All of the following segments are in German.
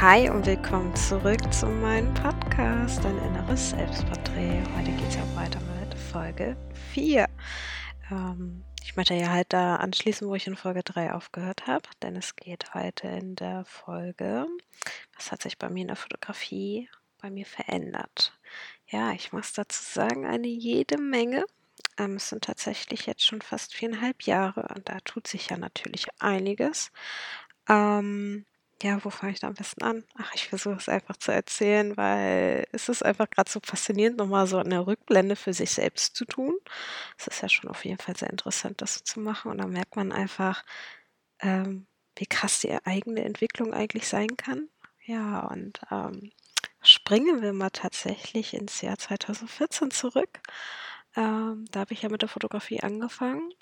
Hi und willkommen zurück zu meinem Podcast, dein inneres Selbstporträt. Heute geht es ja weiter mit Folge 4. Ähm, ich möchte ja halt da anschließen, wo ich in Folge 3 aufgehört habe, denn es geht heute in der Folge, was hat sich bei mir in der Fotografie bei mir verändert. Ja, ich muss dazu sagen, eine jede Menge. Ähm, es sind tatsächlich jetzt schon fast viereinhalb Jahre und da tut sich ja natürlich einiges. Ähm, ja, wo fange ich da am besten an? Ach, ich versuche es einfach zu erzählen, weil es ist einfach gerade so faszinierend, nochmal so eine Rückblende für sich selbst zu tun. Es ist ja schon auf jeden Fall sehr interessant, das so zu machen. Und dann merkt man einfach, ähm, wie krass die eigene Entwicklung eigentlich sein kann. Ja, und ähm, springen wir mal tatsächlich ins Jahr 2014 zurück. Ähm, da habe ich ja mit der Fotografie angefangen.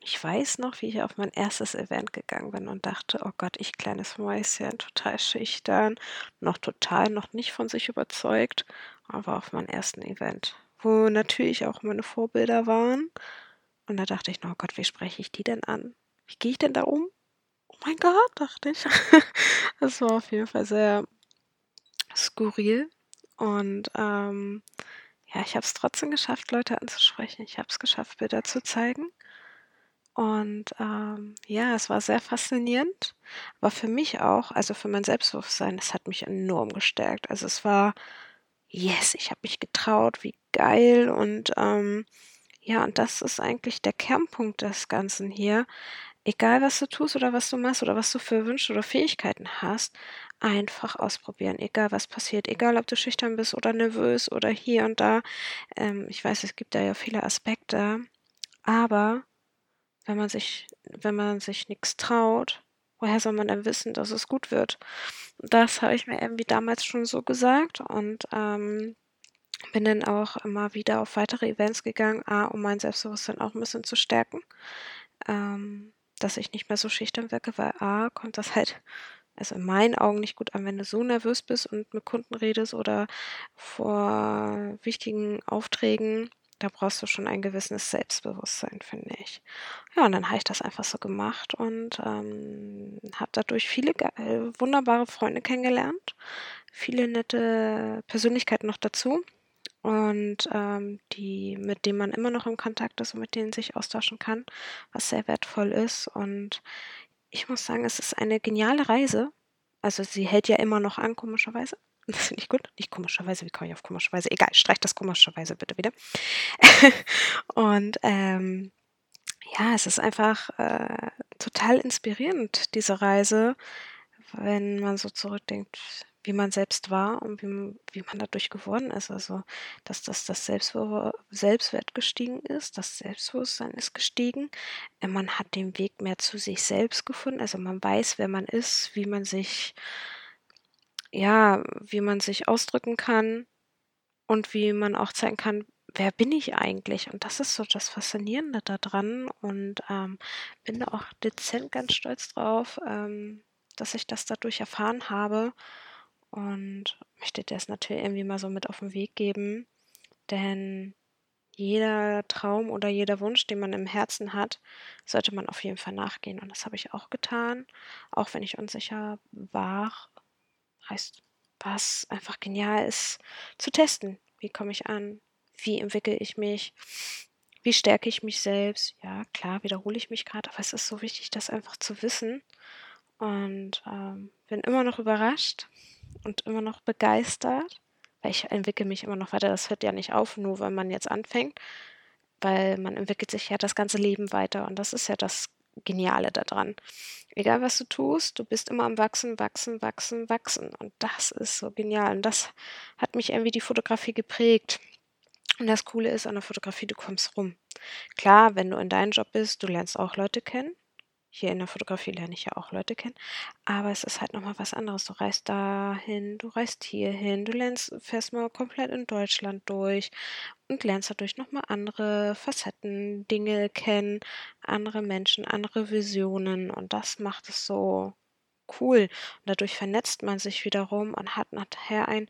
Ich weiß noch, wie ich auf mein erstes Event gegangen bin und dachte, oh Gott, ich kleines Mäuschen, total schüchtern, noch total noch nicht von sich überzeugt, aber auf meinem ersten Event, wo natürlich auch meine Vorbilder waren. Und da dachte ich, oh Gott, wie spreche ich die denn an? Wie gehe ich denn da um? Oh mein Gott, dachte ich. das war auf jeden Fall sehr skurril. Und ähm, ja, ich habe es trotzdem geschafft, Leute anzusprechen. Ich habe es geschafft, Bilder zu zeigen. Und ähm, ja, es war sehr faszinierend, aber für mich auch, also für mein Selbstbewusstsein, es hat mich enorm gestärkt. Also es war, yes, ich habe mich getraut, wie geil. Und ähm, ja, und das ist eigentlich der Kernpunkt des Ganzen hier. Egal, was du tust oder was du machst oder was du für Wünsche oder Fähigkeiten hast, einfach ausprobieren. Egal, was passiert. Egal, ob du schüchtern bist oder nervös oder hier und da. Ähm, ich weiß, es gibt da ja viele Aspekte. Aber wenn man sich, wenn man sich nichts traut, woher soll man denn wissen, dass es gut wird? Das habe ich mir irgendwie damals schon so gesagt und ähm, bin dann auch immer wieder auf weitere Events gegangen, A, um mein Selbstbewusstsein auch ein bisschen zu stärken, ähm, dass ich nicht mehr so schüchtern wirke, weil A, kommt das halt, also in meinen Augen nicht gut an, wenn du so nervös bist und mit Kunden redest oder vor wichtigen Aufträgen da brauchst du schon ein gewisses Selbstbewusstsein, finde ich. Ja, und dann habe ich das einfach so gemacht und ähm, habe dadurch viele äh, wunderbare Freunde kennengelernt, viele nette Persönlichkeiten noch dazu und ähm, die, mit denen man immer noch im Kontakt ist und mit denen sich austauschen kann, was sehr wertvoll ist. Und ich muss sagen, es ist eine geniale Reise. Also sie hält ja immer noch an, komischerweise. Das finde ich gut. Nicht komischerweise, wie komme ich auf komischerweise? Egal, streich das komischerweise bitte wieder. und ähm, ja, es ist einfach äh, total inspirierend, diese Reise, wenn man so zurückdenkt, wie man selbst war und wie, wie man dadurch geworden ist. Also, dass das, das Selbstwert gestiegen ist, das Selbstbewusstsein ist gestiegen. Man hat den Weg mehr zu sich selbst gefunden. Also man weiß, wer man ist, wie man sich ja, wie man sich ausdrücken kann und wie man auch zeigen kann, wer bin ich eigentlich? Und das ist so das Faszinierende daran und ähm, bin da auch dezent ganz stolz drauf, ähm, dass ich das dadurch erfahren habe und möchte dir das natürlich irgendwie mal so mit auf den Weg geben, denn jeder Traum oder jeder Wunsch, den man im Herzen hat, sollte man auf jeden Fall nachgehen. Und das habe ich auch getan, auch wenn ich unsicher war heißt, was einfach genial ist, zu testen. Wie komme ich an? Wie entwickle ich mich? Wie stärke ich mich selbst? Ja, klar, wiederhole ich mich gerade, aber es ist so wichtig, das einfach zu wissen. Und ähm, bin immer noch überrascht und immer noch begeistert, weil ich entwickle mich immer noch weiter. Das hört ja nicht auf, nur wenn man jetzt anfängt, weil man entwickelt sich ja das ganze Leben weiter. Und das ist ja das Geniale daran. Egal was du tust, du bist immer am Wachsen, Wachsen, Wachsen, Wachsen. Und das ist so genial. Und das hat mich irgendwie die Fotografie geprägt. Und das Coole ist an der Fotografie, du kommst rum. Klar, wenn du in deinem Job bist, du lernst auch Leute kennen. Hier in der Fotografie lerne ich ja auch Leute kennen. Aber es ist halt nochmal was anderes. Du reist dahin, du reist hierhin, du lernst, fährst mal komplett in Deutschland durch und lernst dadurch nochmal andere Facetten, Dinge kennen, andere Menschen, andere Visionen. Und das macht es so cool. Und dadurch vernetzt man sich wiederum und hat nachher ein,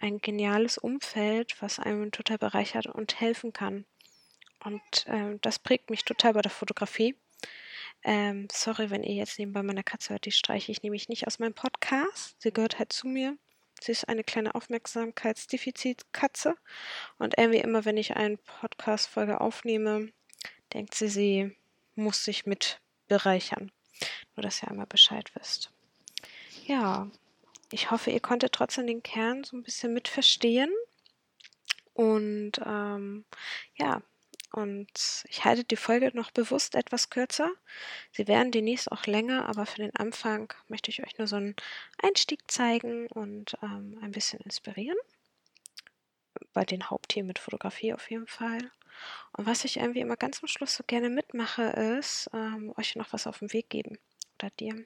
ein geniales Umfeld, was einem total bereichert und helfen kann. Und äh, das prägt mich total bei der Fotografie. Ähm, sorry, wenn ihr jetzt nebenbei meine Katze hört, die streiche ich nämlich nicht aus meinem Podcast. Sie gehört halt zu mir. Sie ist eine kleine Aufmerksamkeitsdefizitkatze. Und irgendwie immer, wenn ich eine Podcast-Folge aufnehme, denkt sie, sie muss sich mit bereichern. Nur, dass ihr einmal Bescheid wisst. Ja, ich hoffe, ihr konntet trotzdem den Kern so ein bisschen mit verstehen. Und ähm, ja, und ich halte die Folge noch bewusst etwas kürzer. Sie werden demnächst auch länger, aber für den Anfang möchte ich euch nur so einen Einstieg zeigen und ähm, ein bisschen inspirieren. Bei den Hauptthemen mit Fotografie auf jeden Fall. Und was ich irgendwie immer ganz am Schluss so gerne mitmache, ist ähm, euch noch was auf den Weg geben. Oder dir.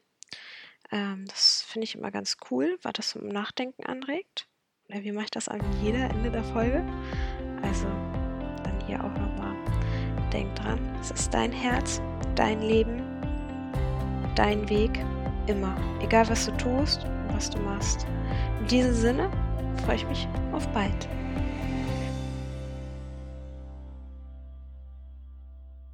Ähm, das finde ich immer ganz cool, weil das zum Nachdenken anregt. Wie mache ich das an jeder Ende der Folge? Also hier auch nochmal. Denk dran, es ist dein Herz, dein Leben, dein Weg, immer. Egal was du tust und was du machst. In diesem Sinne freue ich mich auf bald.